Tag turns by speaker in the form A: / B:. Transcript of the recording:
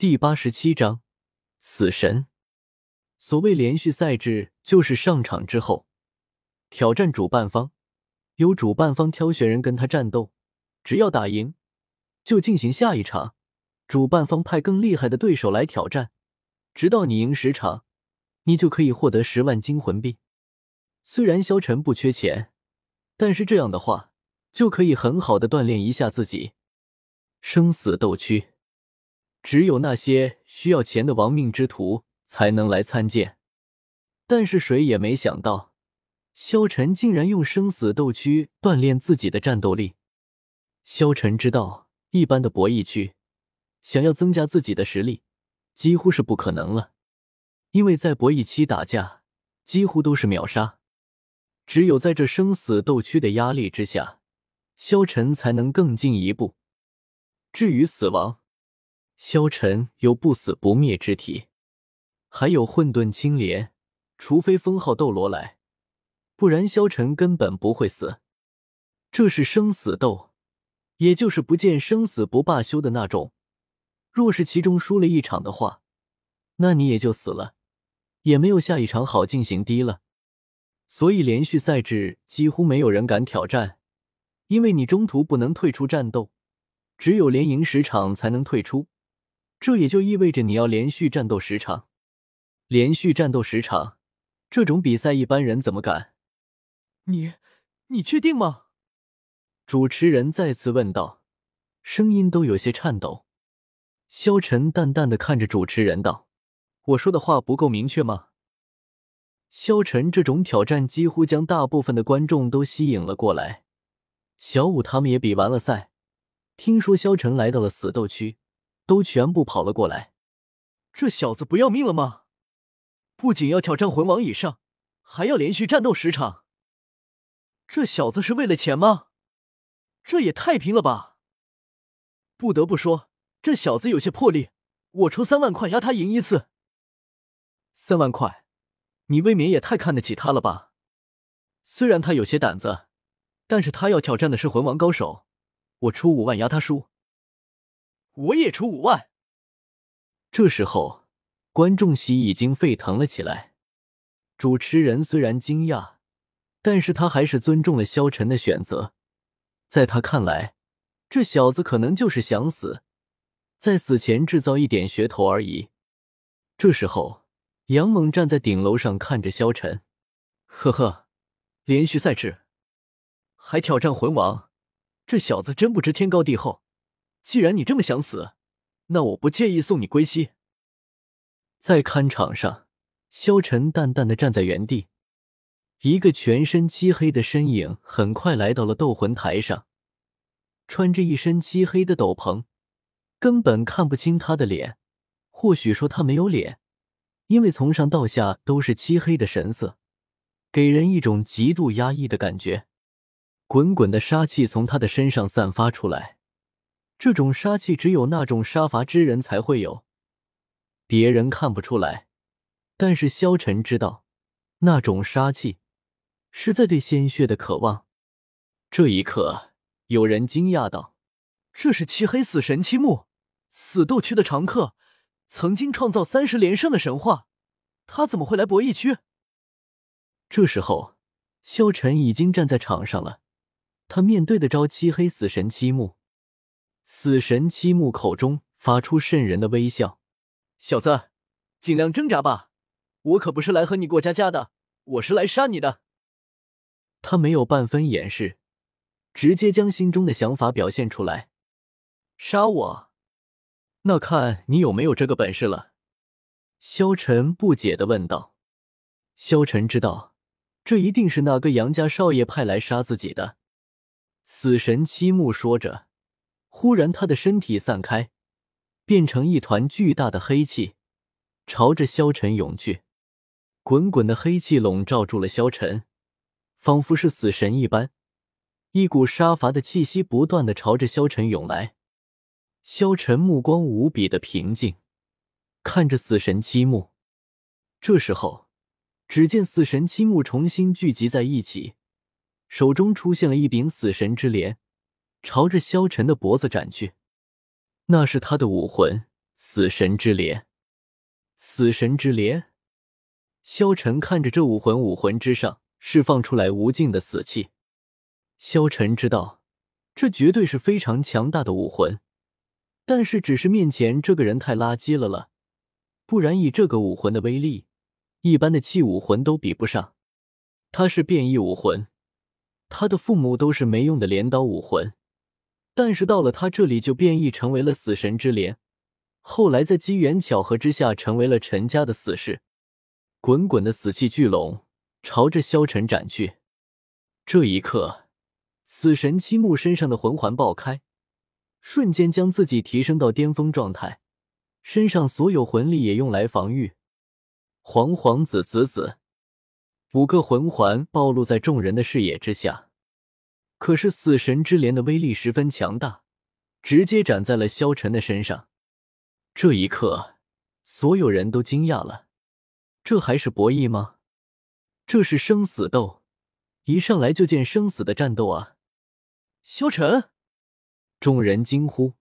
A: 第八十七章死神。所谓连续赛制，就是上场之后挑战主办方，由主办方挑选人跟他战斗，只要打赢，就进行下一场。主办方派更厉害的对手来挑战，直到你赢十场，你就可以获得十万金魂币。虽然萧晨不缺钱，但是这样的话就可以很好的锻炼一下自己。生死斗区。只有那些需要钱的亡命之徒才能来参见，但是谁也没想到，萧晨竟然用生死斗区锻炼自己的战斗力。萧晨知道，一般的博弈区想要增加自己的实力，几乎是不可能了，因为在博弈期打架几乎都是秒杀，只有在这生死斗区的压力之下，萧晨才能更进一步。至于死亡，萧晨有不死不灭之体，还有混沌青莲，除非封号斗罗来，不然萧晨根本不会死。这是生死斗，也就是不见生死不罢休的那种。若是其中输了一场的话，那你也就死了，也没有下一场好进行低了。所以连续赛制几乎没有人敢挑战，因为你中途不能退出战斗，只有连赢十场才能退出。这也就意味着你要连续战斗十场，连续战斗十场，这种比赛一般人怎么敢？
B: 你，你确定吗？
A: 主持人再次问道，声音都有些颤抖。萧晨淡淡的看着主持人道：“我说的话不够明确吗？”萧晨这种挑战几乎将大部分的观众都吸引了过来。小五他们也比完了赛，听说萧晨来到了死斗区。都全部跑了过来，
B: 这小子不要命了吗？不仅要挑战魂王以上，还要连续战斗十场。这小子是为了钱吗？这也太拼了吧！不得不说，这小子有些魄力。我出三万块压他赢一次。
A: 三万块，你未免也太看得起他了吧？虽然他有些胆子，但是他要挑战的是魂王高手，我出五万压他输。
B: 我也出五万。
A: 这时候，观众席已经沸腾了起来。主持人虽然惊讶，但是他还是尊重了萧晨的选择。在他看来，这小子可能就是想死，在死前制造一点噱头而已。这时候，杨猛站在顶楼上看着萧晨，
B: 呵呵，连续赛制，还挑战魂王，这小子真不知天高地厚。既然你这么想死，那我不介意送你归西。
A: 在看场上，萧晨淡淡的站在原地，一个全身漆黑的身影很快来到了斗魂台上，穿着一身漆黑的斗篷，根本看不清他的脸。或许说他没有脸，因为从上到下都是漆黑的神色，给人一种极度压抑的感觉。滚滚的杀气从他的身上散发出来。这种杀气只有那种杀伐之人才会有，别人看不出来，但是萧晨知道，那种杀气是在对鲜血的渴望。这一刻，有人惊讶道：“
B: 这是漆黑死神七木，死斗区的常客，曾经创造三十连胜的神话，他怎么会来博弈区？”
A: 这时候，萧晨已经站在场上了，他面对的招漆黑死神七木。死神七木口中发出渗人的微笑：“
B: 小子，尽量挣扎吧，我可不是来和你过家家的，我是来杀你的。”
A: 他没有半分掩饰，直接将心中的想法表现出来：“
B: 杀我？
A: 那看你有没有这个本事了。”萧晨不解的问道。萧晨知道，这一定是那个杨家少爷派来杀自己的。死神七木说着。忽然，他的身体散开，变成一团巨大的黑气，朝着萧晨涌去。滚滚的黑气笼罩住了萧晨，仿佛是死神一般。一股杀伐的气息不断的朝着萧晨涌来。萧晨目光无比的平静，看着死神七木。这时候，只见死神七木重新聚集在一起，手中出现了一柄死神之镰。朝着萧晨的脖子斩去，那是他的武魂死神之镰，死神之镰。萧晨看着这武魂，武魂之上释放出来无尽的死气。萧晨知道，这绝对是非常强大的武魂，但是只是面前这个人太垃圾了了，不然以这个武魂的威力，一般的气武魂都比不上。他是变异武魂，他的父母都是没用的镰刀武魂，但是到了他这里就变异成为了死神之镰。后来在机缘巧合之下，成为了陈家的死士。滚滚的死气聚拢，朝着萧晨斩去。这一刻，死神七木身上的魂环爆开，瞬间将自己提升到巅峰状态，身上所有魂力也用来防御。黄黄紫紫紫，五个魂环暴露在众人的视野之下。可是死神之镰的威力十分强大，直接斩在了萧晨的身上。这一刻，所有人都惊讶了。这还是博弈吗？这是生死斗，一上来就见生死的战斗啊！
B: 萧晨，
A: 众人惊呼。